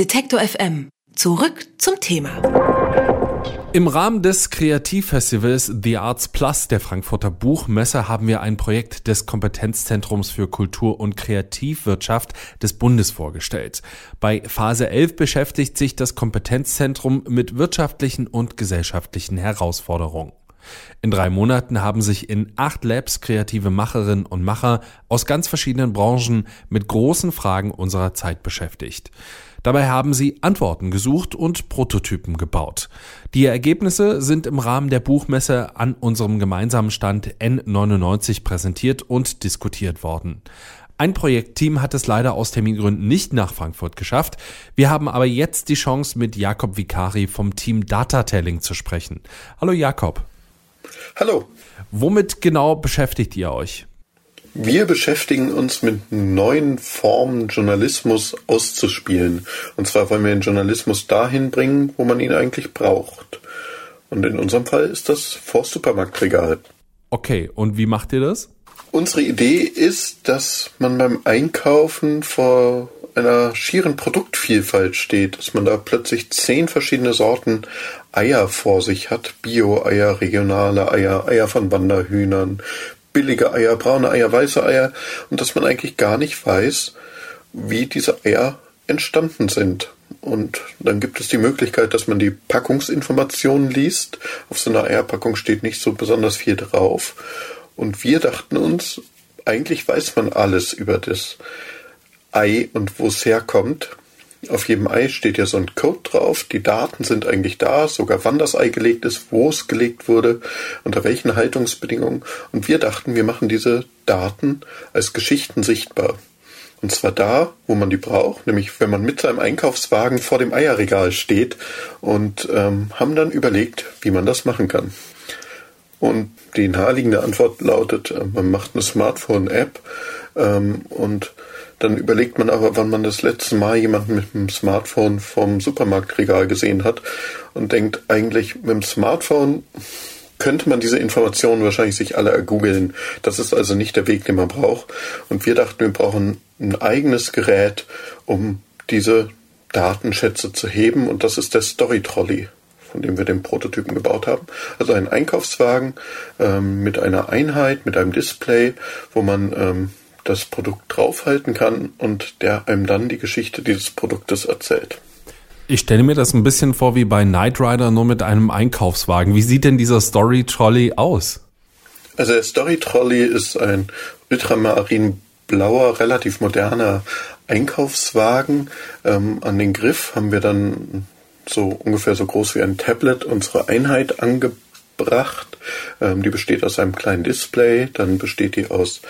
Detektor FM. Zurück zum Thema. Im Rahmen des Kreativfestivals The Arts Plus der Frankfurter Buchmesse haben wir ein Projekt des Kompetenzzentrums für Kultur- und Kreativwirtschaft des Bundes vorgestellt. Bei Phase 11 beschäftigt sich das Kompetenzzentrum mit wirtschaftlichen und gesellschaftlichen Herausforderungen. In drei Monaten haben sich in acht Labs kreative Macherinnen und Macher aus ganz verschiedenen Branchen mit großen Fragen unserer Zeit beschäftigt. Dabei haben sie Antworten gesucht und Prototypen gebaut. Die Ergebnisse sind im Rahmen der Buchmesse an unserem gemeinsamen Stand N99 präsentiert und diskutiert worden. Ein Projektteam hat es leider aus Termingründen nicht nach Frankfurt geschafft. Wir haben aber jetzt die Chance, mit Jakob Vicari vom Team Datatelling zu sprechen. Hallo Jakob. Hallo. Womit genau beschäftigt ihr euch? Wir beschäftigen uns mit neuen Formen Journalismus auszuspielen. Und zwar wollen wir den Journalismus dahin bringen, wo man ihn eigentlich braucht. Und in unserem Fall ist das vor Supermarktregal. Okay, und wie macht ihr das? Unsere Idee ist, dass man beim Einkaufen vor einer schieren Produktvielfalt steht, dass man da plötzlich zehn verschiedene Sorten Eier vor sich hat. Bio-Eier, regionale Eier, Eier von Wanderhühnern, billige Eier, braune Eier, weiße Eier und dass man eigentlich gar nicht weiß, wie diese Eier entstanden sind. Und dann gibt es die Möglichkeit, dass man die Packungsinformationen liest. Auf so einer Eierpackung steht nicht so besonders viel drauf. Und wir dachten uns, eigentlich weiß man alles über das Ei und wo es herkommt. Auf jedem Ei steht ja so ein Code drauf. Die Daten sind eigentlich da, sogar wann das Ei gelegt ist, wo es gelegt wurde, unter welchen Haltungsbedingungen. Und wir dachten, wir machen diese Daten als Geschichten sichtbar. Und zwar da, wo man die braucht, nämlich wenn man mit seinem Einkaufswagen vor dem Eierregal steht und ähm, haben dann überlegt, wie man das machen kann. Und die naheliegende Antwort lautet, äh, man macht eine Smartphone-App ähm, und dann überlegt man aber, wann man das letzte Mal jemanden mit dem Smartphone vom Supermarktregal gesehen hat und denkt, eigentlich mit dem Smartphone könnte man diese Informationen wahrscheinlich sich alle ergoogeln. Das ist also nicht der Weg, den man braucht. Und wir dachten, wir brauchen ein eigenes Gerät, um diese Datenschätze zu heben. Und das ist der Story Trolley, von dem wir den Prototypen gebaut haben. Also ein Einkaufswagen ähm, mit einer Einheit, mit einem Display, wo man ähm, das Produkt draufhalten kann und der einem dann die Geschichte dieses Produktes erzählt. Ich stelle mir das ein bisschen vor wie bei Knight Rider, nur mit einem Einkaufswagen. Wie sieht denn dieser Story Trolley aus? Also der Story Trolley ist ein ultramarinblauer, relativ moderner Einkaufswagen. Ähm, an den Griff haben wir dann so ungefähr so groß wie ein Tablet unsere Einheit angebracht gebracht. Ähm, die besteht aus einem kleinen Display, dann besteht die aus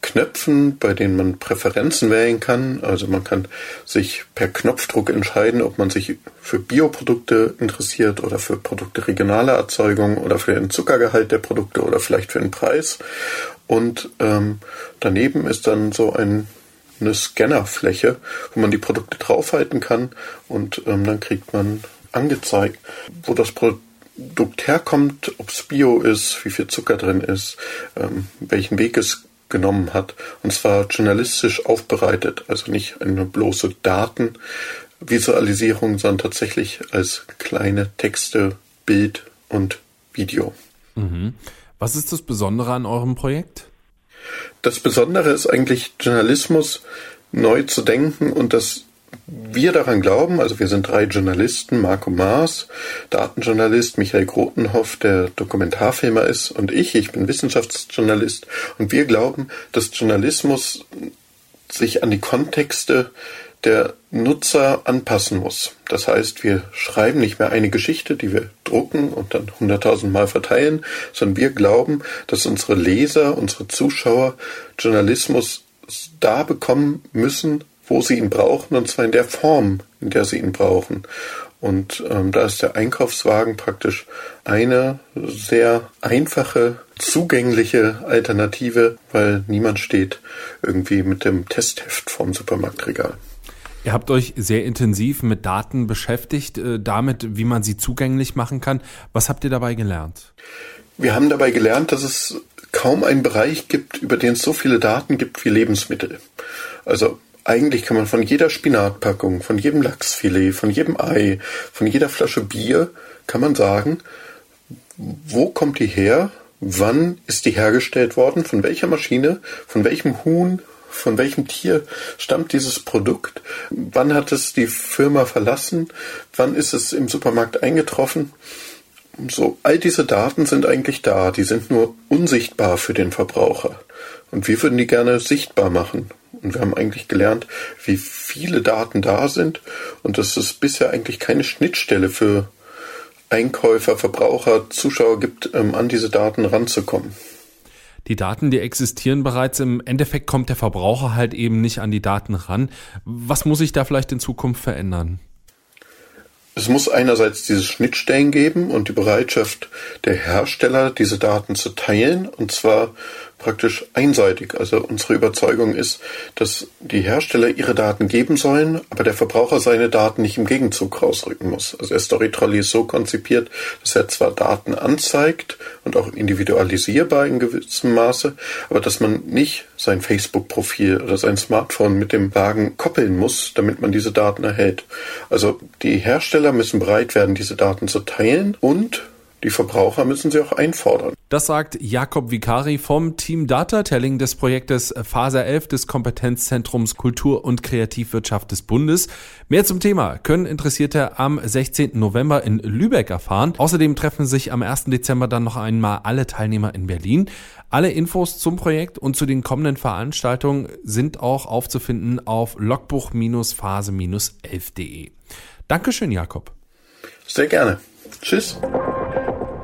Knöpfen, bei denen man Präferenzen wählen kann. Also man kann sich per Knopfdruck entscheiden, ob man sich für Bioprodukte interessiert oder für Produkte regionaler Erzeugung oder für den Zuckergehalt der Produkte oder vielleicht für den Preis. Und ähm, daneben ist dann so ein eine Scannerfläche, wo man die Produkte draufhalten kann und ähm, dann kriegt man angezeigt, wo das Produkt Produkt herkommt, ob es Bio ist, wie viel Zucker drin ist, ähm, welchen Weg es genommen hat. Und zwar journalistisch aufbereitet, also nicht eine bloße Datenvisualisierung, sondern tatsächlich als kleine Texte, Bild und Video. Mhm. Was ist das Besondere an eurem Projekt? Das Besondere ist eigentlich Journalismus neu zu denken und das wir daran glauben, also wir sind drei Journalisten, Marco Maas, Datenjournalist, Michael Grotenhoff, der Dokumentarfilmer ist und ich, ich bin Wissenschaftsjournalist und wir glauben, dass Journalismus sich an die Kontexte der Nutzer anpassen muss. Das heißt, wir schreiben nicht mehr eine Geschichte, die wir drucken und dann hunderttausendmal verteilen, sondern wir glauben, dass unsere Leser, unsere Zuschauer Journalismus da bekommen müssen, wo sie ihn brauchen, und zwar in der Form, in der sie ihn brauchen. Und ähm, da ist der Einkaufswagen praktisch eine sehr einfache, zugängliche Alternative, weil niemand steht irgendwie mit dem Testheft vorm Supermarktregal. Ihr habt euch sehr intensiv mit Daten beschäftigt, äh, damit, wie man sie zugänglich machen kann. Was habt ihr dabei gelernt? Wir haben dabei gelernt, dass es kaum einen Bereich gibt, über den es so viele Daten gibt wie Lebensmittel. Also eigentlich kann man von jeder Spinatpackung, von jedem Lachsfilet, von jedem Ei, von jeder Flasche Bier, kann man sagen, wo kommt die her? Wann ist die hergestellt worden? Von welcher Maschine? Von welchem Huhn? Von welchem Tier stammt dieses Produkt? Wann hat es die Firma verlassen? Wann ist es im Supermarkt eingetroffen? So, all diese Daten sind eigentlich da, die sind nur unsichtbar für den Verbraucher. Und wir würden die gerne sichtbar machen. Und wir haben eigentlich gelernt, wie viele Daten da sind und dass es bisher eigentlich keine Schnittstelle für Einkäufer, Verbraucher, Zuschauer gibt, ähm, an diese Daten ranzukommen. Die Daten, die existieren bereits. Im Endeffekt kommt der Verbraucher halt eben nicht an die Daten ran. Was muss sich da vielleicht in Zukunft verändern? Es muss einerseits diese Schnittstellen geben und die Bereitschaft der Hersteller, diese Daten zu teilen, und zwar praktisch einseitig. Also unsere Überzeugung ist, dass die Hersteller ihre Daten geben sollen, aber der Verbraucher seine Daten nicht im Gegenzug rausrücken muss. Also der Story Trolley ist so konzipiert, dass er zwar Daten anzeigt und auch individualisierbar in gewissem Maße, aber dass man nicht sein Facebook-Profil oder sein Smartphone mit dem Wagen koppeln muss, damit man diese Daten erhält. Also die Hersteller müssen bereit werden, diese Daten zu teilen und die Verbraucher müssen sie auch einfordern. Das sagt Jakob Vicari vom Team Data Telling des Projektes Phase 11 des Kompetenzzentrums Kultur und Kreativwirtschaft des Bundes. Mehr zum Thema können Interessierte am 16. November in Lübeck erfahren. Außerdem treffen sich am 1. Dezember dann noch einmal alle Teilnehmer in Berlin. Alle Infos zum Projekt und zu den kommenden Veranstaltungen sind auch aufzufinden auf logbuch-phase-11.de. Dankeschön, Jakob. Sehr gerne. Tschüss.